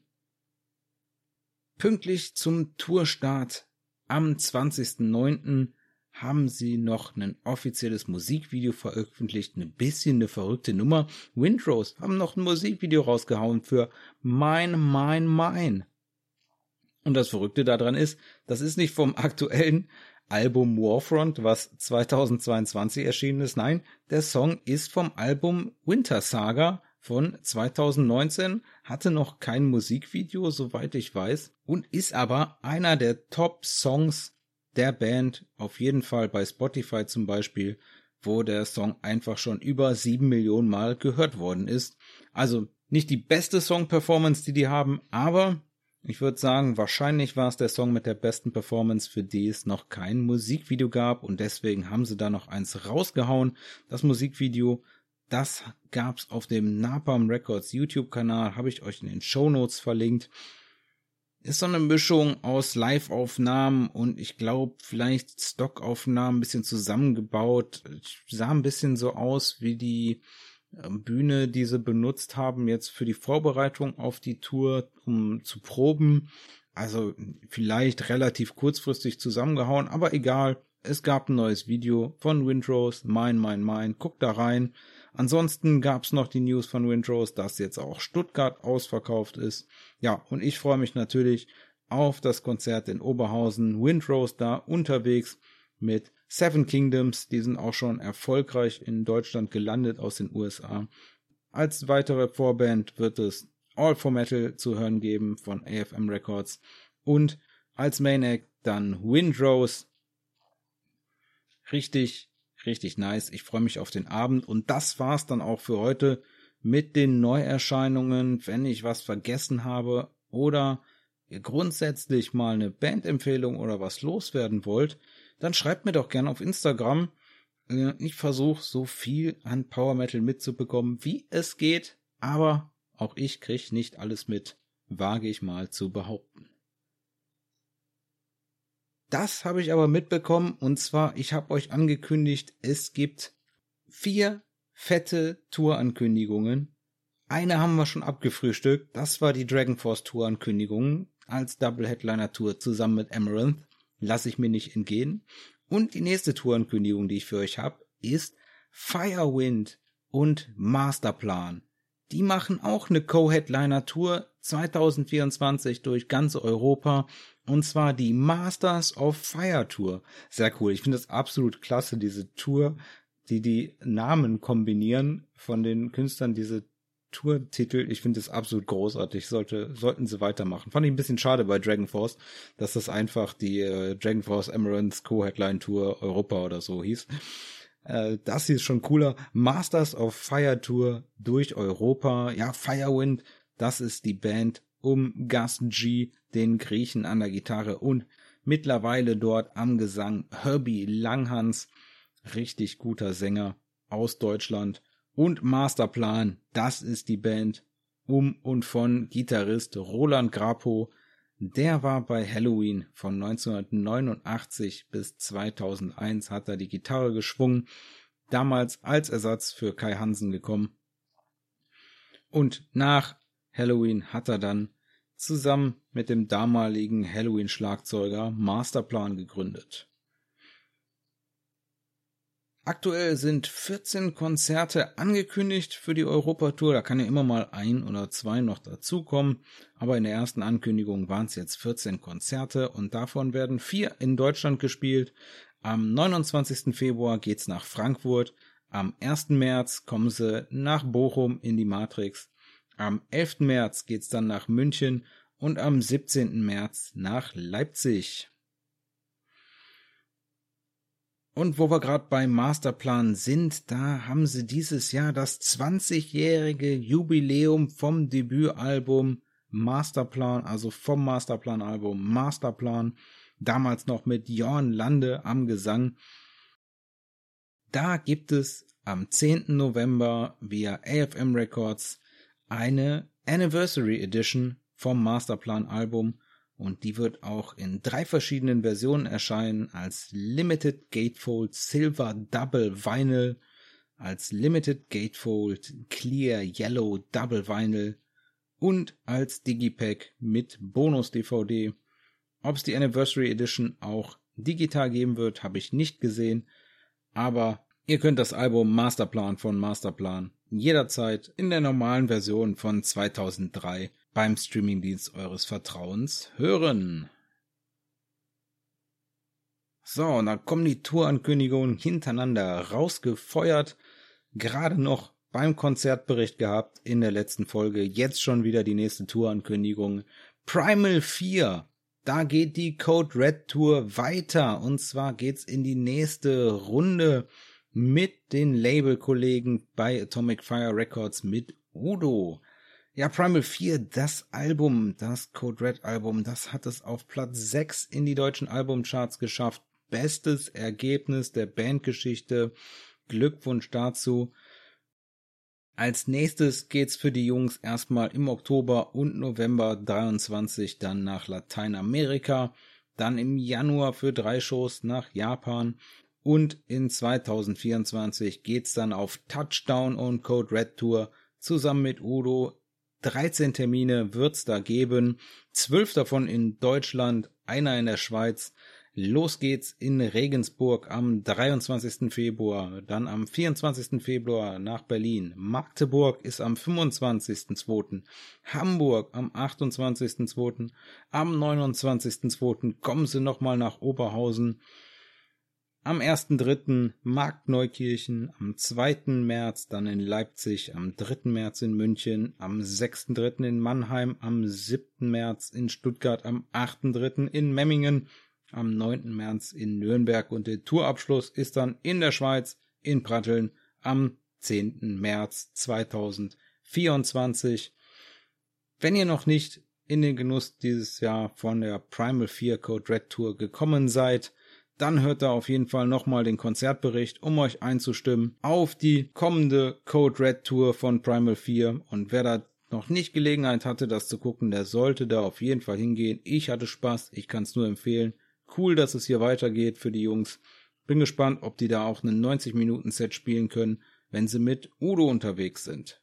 Pünktlich zum Tourstart am 20.09. haben sie noch ein offizielles Musikvideo veröffentlicht, ein bisschen eine verrückte Nummer. Windrose haben noch ein Musikvideo rausgehauen für Mein, Mein, Mein. Und das Verrückte daran ist, das ist nicht vom aktuellen Album Warfront, was 2022 erschienen ist. Nein, der Song ist vom Album Winter Saga von 2019, hatte noch kein Musikvideo, soweit ich weiß, und ist aber einer der Top-Songs der Band, auf jeden Fall bei Spotify zum Beispiel, wo der Song einfach schon über sieben Millionen Mal gehört worden ist. Also nicht die beste Song-Performance, die die haben, aber ich würde sagen, wahrscheinlich war es der Song mit der besten Performance, für die es noch kein Musikvideo gab und deswegen haben sie da noch eins rausgehauen. Das Musikvideo das gab's auf dem Napalm Records YouTube-Kanal, habe ich euch in den Show Notes verlinkt. Ist so eine Mischung aus Live-Aufnahmen und ich glaube vielleicht Stock-Aufnahmen, ein bisschen zusammengebaut. Sah ein bisschen so aus wie die Bühne, die sie benutzt haben jetzt für die Vorbereitung auf die Tour, um zu proben. Also vielleicht relativ kurzfristig zusammengehauen, aber egal. Es gab ein neues Video von Windrose, Mein, Mein, Mein. Guckt da rein. Ansonsten gab's noch die News von Windrose, dass jetzt auch Stuttgart ausverkauft ist. Ja, und ich freue mich natürlich auf das Konzert in Oberhausen. Windrose da unterwegs mit Seven Kingdoms. Die sind auch schon erfolgreich in Deutschland gelandet aus den USA. Als weitere Vorband wird es All for Metal zu hören geben von AFM Records. Und als Main Act dann Windrose. Richtig richtig nice. Ich freue mich auf den Abend und das war's dann auch für heute mit den Neuerscheinungen. Wenn ich was vergessen habe oder ihr grundsätzlich mal eine Bandempfehlung oder was loswerden wollt, dann schreibt mir doch gerne auf Instagram. Äh, ich versuche so viel an Power Metal mitzubekommen, wie es geht, aber auch ich krieg nicht alles mit, wage ich mal zu behaupten. Das habe ich aber mitbekommen und zwar, ich habe euch angekündigt, es gibt vier fette Tourankündigungen. Eine haben wir schon abgefrühstückt, das war die Dragon Force Tourankündigung als Double Headliner Tour zusammen mit Amaranth. Lasse ich mir nicht entgehen. Und die nächste Tourankündigung, die ich für euch habe, ist Firewind und Masterplan. Die machen auch eine Co-Headliner Tour 2024 durch ganz Europa und zwar die Masters of Fire Tour. Sehr cool. Ich finde das absolut klasse, diese Tour, die die Namen kombinieren von den Künstlern, diese Tourtitel. Ich finde das absolut großartig. Sollte, sollten sie weitermachen. Fand ich ein bisschen schade bei Dragon Force, dass das einfach die äh, Dragon Force Emeralds Co-Headline Tour Europa oder so hieß. Äh, das hier ist schon cooler. Masters of Fire Tour durch Europa. Ja, Firewind, das ist die Band um Gus G, den Griechen an der Gitarre und mittlerweile dort am Gesang Herbie Langhans, richtig guter Sänger aus Deutschland und Masterplan, das ist die Band um und von Gitarrist Roland Grapo, der war bei Halloween von 1989 bis 2001 hat er die Gitarre geschwungen, damals als Ersatz für Kai Hansen gekommen. Und nach Halloween hat er dann zusammen mit dem damaligen Halloween-Schlagzeuger Masterplan gegründet. Aktuell sind 14 Konzerte angekündigt für die Europatour. Da kann ja immer mal ein oder zwei noch dazukommen. Aber in der ersten Ankündigung waren es jetzt 14 Konzerte und davon werden vier in Deutschland gespielt. Am 29. Februar geht's nach Frankfurt. Am 1. März kommen sie nach Bochum in die Matrix. Am 11. März geht's dann nach München und am 17. März nach Leipzig. Und wo wir gerade beim Masterplan sind, da haben sie dieses Jahr das 20-jährige Jubiläum vom Debütalbum Masterplan, also vom Masterplan-Album Masterplan, damals noch mit Jorn Lande am Gesang. Da gibt es am 10. November via AFM Records eine Anniversary Edition vom Masterplan-Album und die wird auch in drei verschiedenen Versionen erscheinen als Limited Gatefold Silver Double Vinyl, als Limited Gatefold Clear Yellow Double Vinyl und als Digipack mit Bonus-DVD. Ob es die Anniversary Edition auch digital geben wird, habe ich nicht gesehen, aber ihr könnt das Album Masterplan von Masterplan jederzeit in der normalen Version von 2003 beim Streamingdienst eures Vertrauens hören. So, und dann kommen die Tourankündigungen hintereinander rausgefeuert. Gerade noch beim Konzertbericht gehabt in der letzten Folge. Jetzt schon wieder die nächste Tourankündigung. Primal 4. Da geht die Code Red Tour weiter. Und zwar geht's in die nächste Runde mit den Labelkollegen bei Atomic Fire Records mit Udo. Ja, Primal 4, das Album, das Code Red Album, das hat es auf Platz 6 in die deutschen Albumcharts geschafft. Bestes Ergebnis der Bandgeschichte. Glückwunsch dazu. Als nächstes geht's für die Jungs erstmal im Oktober und November 23 dann nach Lateinamerika, dann im Januar für drei Shows nach Japan und in 2024 geht's dann auf Touchdown und Code Red Tour zusammen mit Udo 13 Termine wird's da geben, zwölf davon in Deutschland, einer in der Schweiz. Los geht's in Regensburg am 23. Februar, dann am 24. Februar nach Berlin. Magdeburg ist am 25.2. Hamburg am 28.2. Am 29.2. kommen sie nochmal nach Oberhausen. Am 1.3. Marktneukirchen, am 2. März dann in Leipzig, am 3. März in München, am 6.3. in Mannheim, am 7. März in Stuttgart, am 8.3. in Memmingen, am 9. März in Nürnberg und der Tourabschluss ist dann in der Schweiz, in Pratteln, am 10. März 2024. Wenn ihr noch nicht in den Genuss dieses Jahr von der Primal 4 Code Red Tour gekommen seid, dann hört da auf jeden Fall nochmal den Konzertbericht, um euch einzustimmen auf die kommende Code Red Tour von Primal 4. Und wer da noch nicht Gelegenheit hatte, das zu gucken, der sollte da auf jeden Fall hingehen. Ich hatte Spaß, ich kann es nur empfehlen. Cool, dass es hier weitergeht für die Jungs. Bin gespannt, ob die da auch einen 90-Minuten-Set spielen können, wenn sie mit Udo unterwegs sind.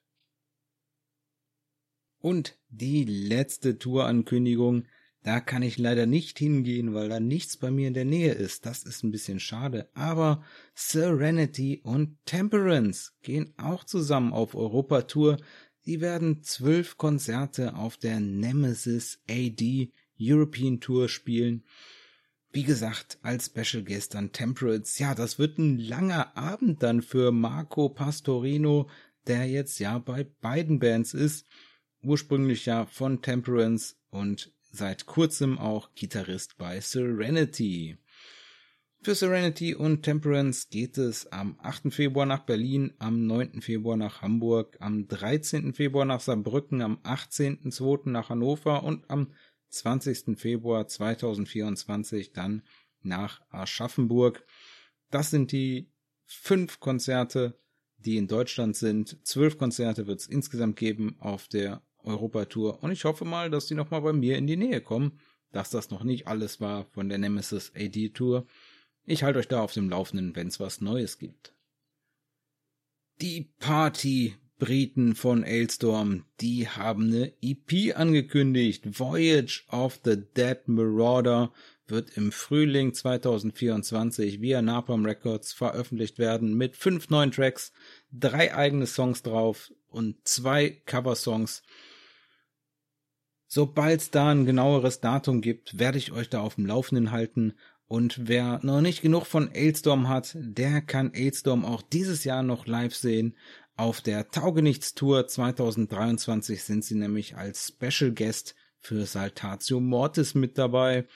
Und die letzte Tourankündigung da kann ich leider nicht hingehen, weil da nichts bei mir in der Nähe ist. Das ist ein bisschen schade. Aber Serenity und Temperance gehen auch zusammen auf Europatour. Sie werden zwölf Konzerte auf der Nemesis AD European Tour spielen. Wie gesagt, als Special Guest an Temperance. Ja, das wird ein langer Abend dann für Marco Pastorino, der jetzt ja bei beiden Bands ist. Ursprünglich ja von Temperance und seit kurzem auch Gitarrist bei Serenity. Für Serenity und Temperance geht es am 8. Februar nach Berlin, am 9. Februar nach Hamburg, am 13. Februar nach Saarbrücken, am 18.2. nach Hannover und am 20. Februar 2024 dann nach Aschaffenburg. Das sind die fünf Konzerte, die in Deutschland sind. Zwölf Konzerte wird es insgesamt geben auf der Europatour und ich hoffe mal, dass die nochmal bei mir in die Nähe kommen, dass das noch nicht alles war von der Nemesis AD Tour. Ich halte euch da auf dem Laufenden, wenn es was Neues gibt. Die Party Briten von Ailstorm, die haben eine EP angekündigt. Voyage of the Dead Marauder wird im Frühling 2024 via Napalm Records veröffentlicht werden mit fünf neuen Tracks, drei eigene Songs drauf und zwei Coversongs. Sobald es da ein genaueres Datum gibt, werde ich euch da auf dem Laufenden halten. Und wer noch nicht genug von Ailstorm hat, der kann Ailstorm auch dieses Jahr noch live sehen. Auf der Taugenichts-Tour 2023 sind sie nämlich als Special Guest für Saltatio Mortis mit dabei.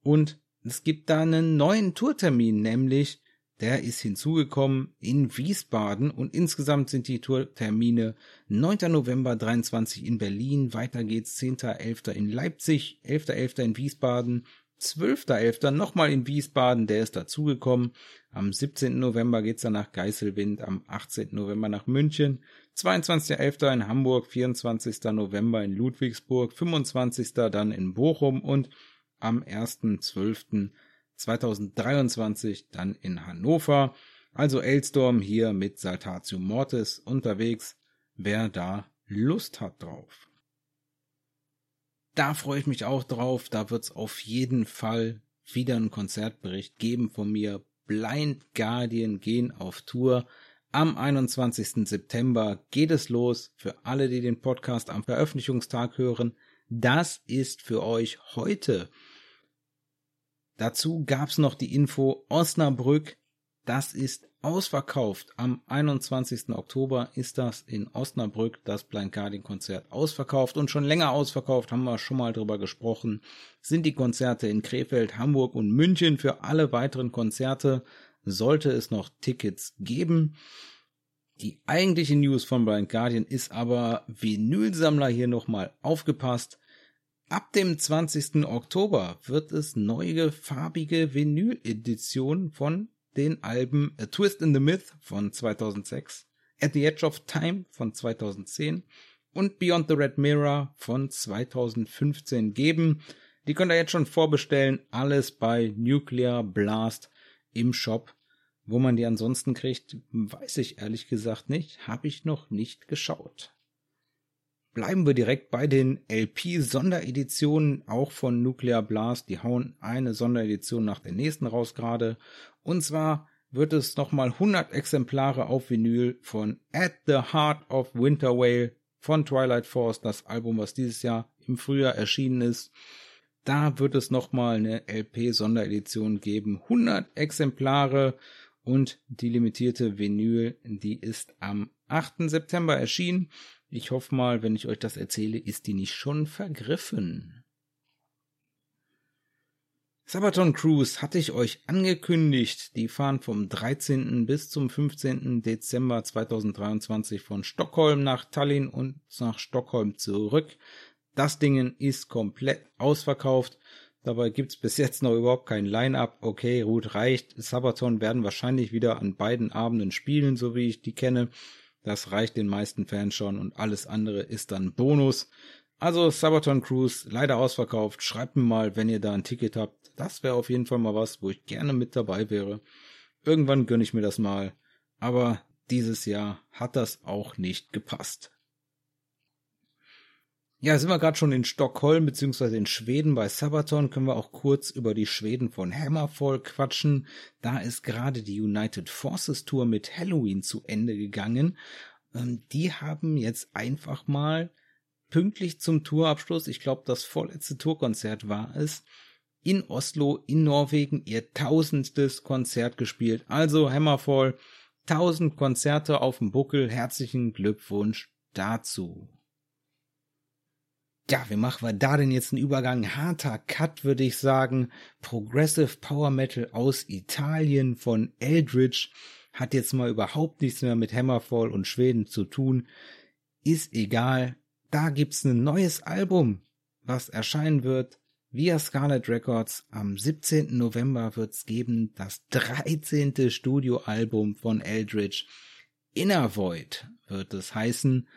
Und es gibt da einen neuen Tourtermin, nämlich der ist hinzugekommen in Wiesbaden und insgesamt sind die Tourtermine 9. November 23 in Berlin, weiter geht's 10.11. in Leipzig, 11.11. in Wiesbaden, 12.11. nochmal in Wiesbaden, der ist dazugekommen. Am 17. November geht's dann nach Geiselwind, am 18. November nach München, 22.11. in Hamburg, 24. November in Ludwigsburg, 25. dann in Bochum und am 1.12.2023 dann in Hannover. Also Elstorm hier mit Saltatio Mortis unterwegs, wer da Lust hat drauf. Da freue ich mich auch drauf, da wird's auf jeden Fall wieder einen Konzertbericht geben von mir. Blind Guardian gehen auf Tour. Am 21. September geht es los für alle, die den Podcast am Veröffentlichungstag hören. Das ist für euch heute. Dazu gab's noch die Info Osnabrück. Das ist ausverkauft. Am 21. Oktober ist das in Osnabrück das Blind Guardian Konzert ausverkauft und schon länger ausverkauft, haben wir schon mal drüber gesprochen, sind die Konzerte in Krefeld, Hamburg und München. Für alle weiteren Konzerte sollte es noch Tickets geben. Die eigentliche News von Blind Guardian ist aber Vinylsammler hier nochmal aufgepasst. Ab dem 20. Oktober wird es neue farbige Vinyl-Editionen von den Alben A Twist in the Myth von 2006, At the Edge of Time von 2010 und Beyond the Red Mirror von 2015 geben. Die könnt ihr jetzt schon vorbestellen. Alles bei Nuclear Blast im Shop. Wo man die ansonsten kriegt, weiß ich ehrlich gesagt nicht. Habe ich noch nicht geschaut. Bleiben wir direkt bei den LP-Sondereditionen, auch von Nuclear Blast. Die hauen eine Sonderedition nach der nächsten raus gerade. Und zwar wird es nochmal 100 Exemplare auf Vinyl von At the Heart of Winter Whale von Twilight Force, das Album, was dieses Jahr im Frühjahr erschienen ist. Da wird es nochmal eine LP-Sonderedition geben. 100 Exemplare und die limitierte Vinyl, die ist am 8. September erschienen. Ich hoffe mal, wenn ich euch das erzähle, ist die nicht schon vergriffen. Sabaton Cruise hatte ich euch angekündigt. Die fahren vom 13. bis zum 15. Dezember 2023 von Stockholm nach Tallinn und nach Stockholm zurück. Das Ding ist komplett ausverkauft. Dabei gibt's bis jetzt noch überhaupt kein Line-up. Okay, gut, reicht. Sabaton werden wahrscheinlich wieder an beiden Abenden spielen, so wie ich die kenne. Das reicht den meisten Fans schon und alles andere ist dann Bonus. Also Sabaton Cruise leider ausverkauft. Schreibt mir mal, wenn ihr da ein Ticket habt. Das wäre auf jeden Fall mal was, wo ich gerne mit dabei wäre. Irgendwann gönne ich mir das mal. Aber dieses Jahr hat das auch nicht gepasst. Ja, sind wir gerade schon in Stockholm beziehungsweise in Schweden bei Sabaton, können wir auch kurz über die Schweden von Hammerfall quatschen. Da ist gerade die United Forces Tour mit Halloween zu Ende gegangen. Ähm, die haben jetzt einfach mal pünktlich zum Tourabschluss, ich glaube das vorletzte Tourkonzert war es, in Oslo in Norwegen ihr tausendstes Konzert gespielt. Also Hammerfall, tausend Konzerte auf dem Buckel. Herzlichen Glückwunsch dazu. Ja, wie machen wir da denn jetzt einen Übergang? Harter Cut, würde ich sagen. Progressive Power Metal aus Italien von Eldritch hat jetzt mal überhaupt nichts mehr mit Hammerfall und Schweden zu tun. Ist egal. Da gibt's ein neues Album, was erscheinen wird via Scarlet Records. Am 17. November wird's geben das 13. Studioalbum von Eldritch. Inner Void wird es heißen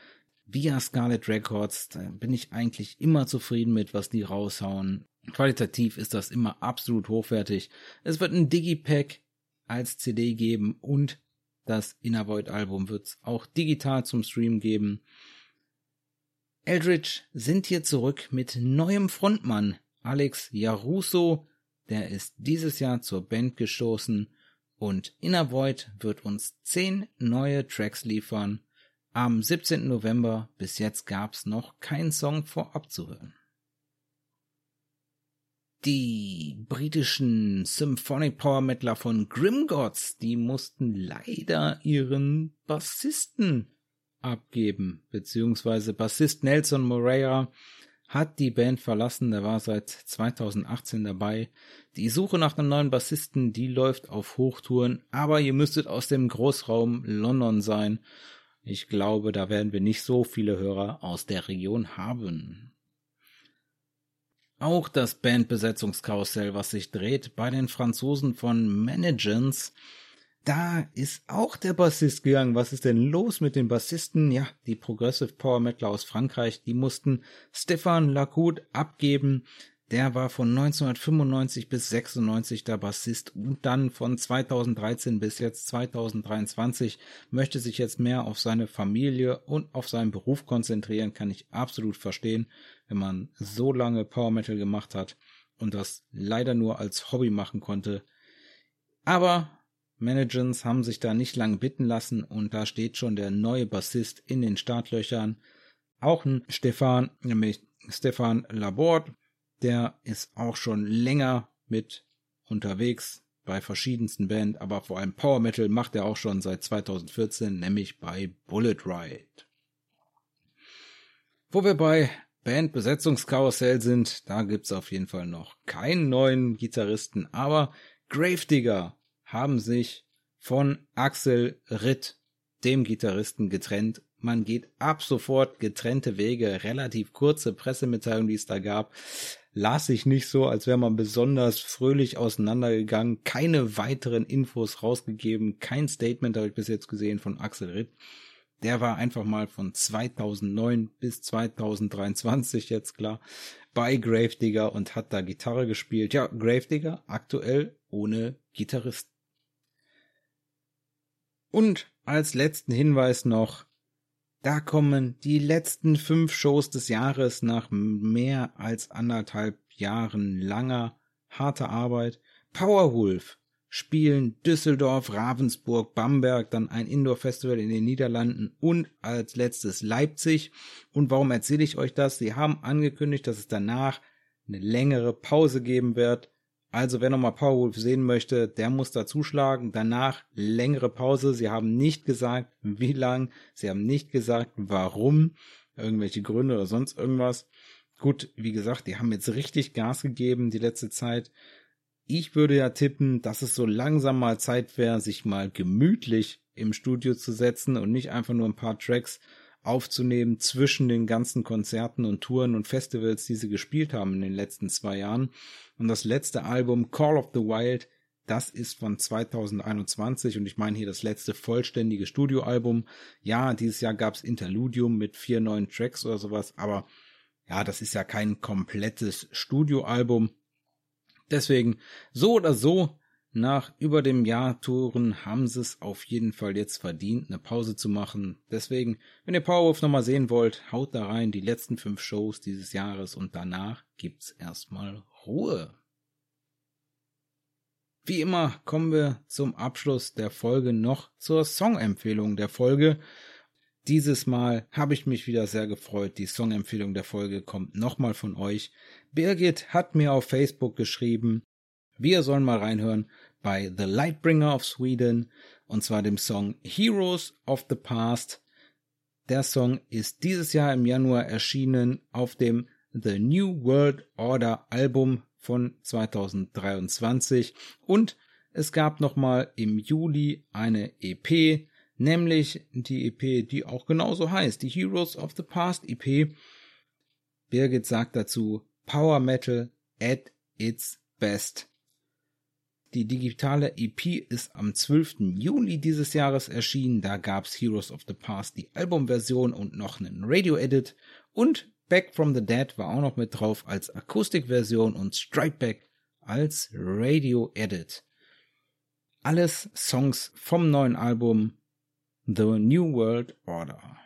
via Scarlet Records, da bin ich eigentlich immer zufrieden mit, was die raushauen. Qualitativ ist das immer absolut hochwertig. Es wird ein Digipack als CD geben und das Inner Void Album wird es auch digital zum Stream geben. Eldritch sind hier zurück mit neuem Frontmann Alex Jaruso, der ist dieses Jahr zur Band gestoßen und Inner Void wird uns zehn neue Tracks liefern am 17. November bis jetzt gab's noch keinen Song vorab zu hören. Die britischen Symphonic Power Metaler von Grimgods, die mussten leider ihren Bassisten abgeben, beziehungsweise Bassist Nelson Moreira hat die Band verlassen, der war seit 2018 dabei. Die Suche nach einem neuen Bassisten, die läuft auf Hochtouren, aber ihr müsstet aus dem Großraum London sein. Ich glaube, da werden wir nicht so viele Hörer aus der Region haben. Auch das Bandbesetzungskarussell, was sich dreht bei den Franzosen von Managance, da ist auch der Bassist gegangen. Was ist denn los mit den Bassisten? Ja, die Progressive Power Metal aus Frankreich, die mussten Stefan Lacoud abgeben. Der war von 1995 bis 96 der Bassist und dann von 2013 bis jetzt 2023 möchte sich jetzt mehr auf seine Familie und auf seinen Beruf konzentrieren, kann ich absolut verstehen, wenn man so lange Power Metal gemacht hat und das leider nur als Hobby machen konnte. Aber Managers haben sich da nicht lang bitten lassen und da steht schon der neue Bassist in den Startlöchern. Auch ein Stefan, nämlich Stefan Laborde, der ist auch schon länger mit unterwegs bei verschiedensten Bands, aber vor allem Power Metal macht er auch schon seit 2014, nämlich bei Bullet Ride. Wo wir bei Bandbesetzungskarussell sind, da gibt's auf jeden Fall noch keinen neuen Gitarristen, aber Gravedigger haben sich von Axel Ritt, dem Gitarristen, getrennt. Man geht ab sofort getrennte Wege, relativ kurze Pressemitteilung, die es da gab. Las sich nicht so, als wäre man besonders fröhlich auseinandergegangen. Keine weiteren Infos rausgegeben. Kein Statement habe ich bis jetzt gesehen von Axel Ritt. Der war einfach mal von 2009 bis 2023 jetzt klar bei Gravedigger und hat da Gitarre gespielt. Ja, Gravedigger aktuell ohne Gitarrist. Und als letzten Hinweis noch, da kommen die letzten fünf Shows des Jahres nach mehr als anderthalb Jahren langer, harter Arbeit. Powerwolf spielen Düsseldorf, Ravensburg, Bamberg, dann ein Indoor-Festival in den Niederlanden und als letztes Leipzig. Und warum erzähle ich euch das? Sie haben angekündigt, dass es danach eine längere Pause geben wird. Also wer nochmal Powerwolf sehen möchte, der muss da zuschlagen. Danach längere Pause. Sie haben nicht gesagt, wie lang. Sie haben nicht gesagt, warum. Irgendwelche Gründe oder sonst irgendwas. Gut, wie gesagt, die haben jetzt richtig Gas gegeben die letzte Zeit. Ich würde ja tippen, dass es so langsam mal Zeit wäre, sich mal gemütlich im Studio zu setzen und nicht einfach nur ein paar Tracks aufzunehmen zwischen den ganzen Konzerten und Touren und Festivals, die sie gespielt haben in den letzten zwei Jahren. Und das letzte Album Call of the Wild, das ist von 2021 und ich meine hier das letzte vollständige Studioalbum. Ja, dieses Jahr gab's Interludium mit vier neuen Tracks oder sowas, aber ja, das ist ja kein komplettes Studioalbum. Deswegen, so oder so, nach über dem Jahr Touren haben sie es auf jeden Fall jetzt verdient, eine Pause zu machen. Deswegen, wenn ihr Powerwolf nochmal sehen wollt, haut da rein die letzten fünf Shows dieses Jahres und danach gibt's erstmal Ruhe. Wie immer kommen wir zum Abschluss der Folge noch zur Songempfehlung der Folge. Dieses Mal habe ich mich wieder sehr gefreut. Die Songempfehlung der Folge kommt nochmal von euch. Birgit hat mir auf Facebook geschrieben, wir sollen mal reinhören bei The Lightbringer of Sweden und zwar dem Song Heroes of the Past. Der Song ist dieses Jahr im Januar erschienen auf dem The New World Order Album von 2023 und es gab nochmal im Juli eine EP, nämlich die EP, die auch genauso heißt, die Heroes of the Past EP. Birgit sagt dazu Power Metal at its best. Die digitale EP ist am 12. Juli dieses Jahres erschienen. Da gab's Heroes of the Past die Albumversion und noch einen Radio-Edit. Und Back from the Dead war auch noch mit drauf als Akustikversion und Strike Back als Radio-Edit. Alles Songs vom neuen Album The New World Order.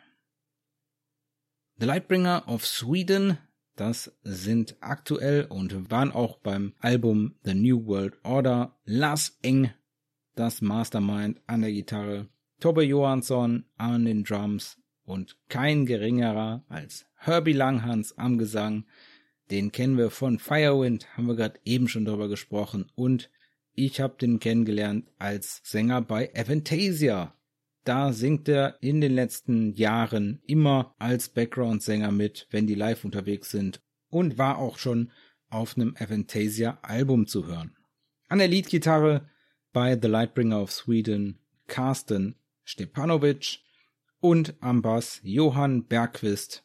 The Lightbringer of Sweden das sind aktuell und waren auch beim Album The New World Order Lars Eng, das Mastermind an der Gitarre, Tobbe Johansson an den Drums und kein geringerer als Herbie Langhans am Gesang. Den kennen wir von Firewind, haben wir gerade eben schon drüber gesprochen und ich habe den kennengelernt als Sänger bei Aventasia. Da singt er in den letzten Jahren immer als Background-Sänger mit, wenn die live unterwegs sind. und war auch schon auf einem Aventasia Album zu hören. An der Leadgitarre bei The Lightbringer of Sweden Carsten Stepanovic und am Bass Johann Bergquist.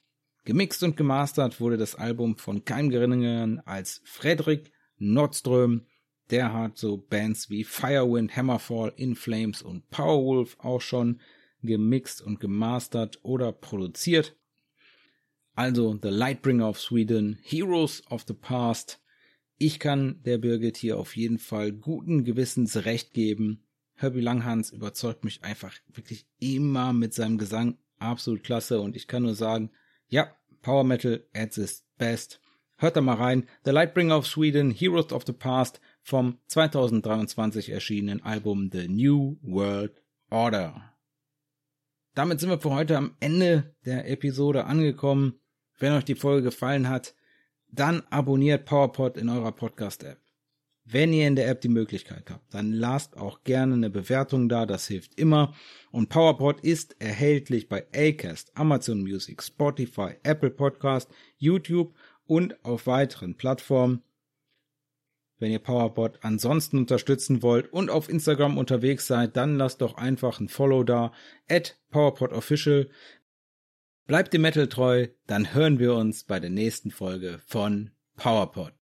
Gemixt und gemastert wurde das Album von keinem geringeren als Fredrik Nordström. Der hat so Bands wie Firewind, Hammerfall, In Flames und Powerwolf auch schon gemixt und gemastert oder produziert. Also The Lightbringer of Sweden, Heroes of the Past. Ich kann der Birgit hier auf jeden Fall guten Gewissens recht geben. Herbie Langhans überzeugt mich einfach wirklich immer mit seinem Gesang absolut klasse und ich kann nur sagen, ja, Power Metal at its best. Hört da mal rein. The Lightbringer of Sweden, Heroes of the Past vom 2023 erschienenen Album The New World Order. Damit sind wir für heute am Ende der Episode angekommen. Wenn euch die Folge gefallen hat, dann abonniert PowerPod in eurer Podcast-App. Wenn ihr in der App die Möglichkeit habt, dann lasst auch gerne eine Bewertung da, das hilft immer. Und PowerPod ist erhältlich bei Acast, Amazon Music, Spotify, Apple Podcast, YouTube und auf weiteren Plattformen. Wenn ihr PowerPod ansonsten unterstützen wollt und auf Instagram unterwegs seid, dann lasst doch einfach ein Follow da, at PowerPodOfficial. Bleibt dem Metal treu, dann hören wir uns bei der nächsten Folge von PowerPod.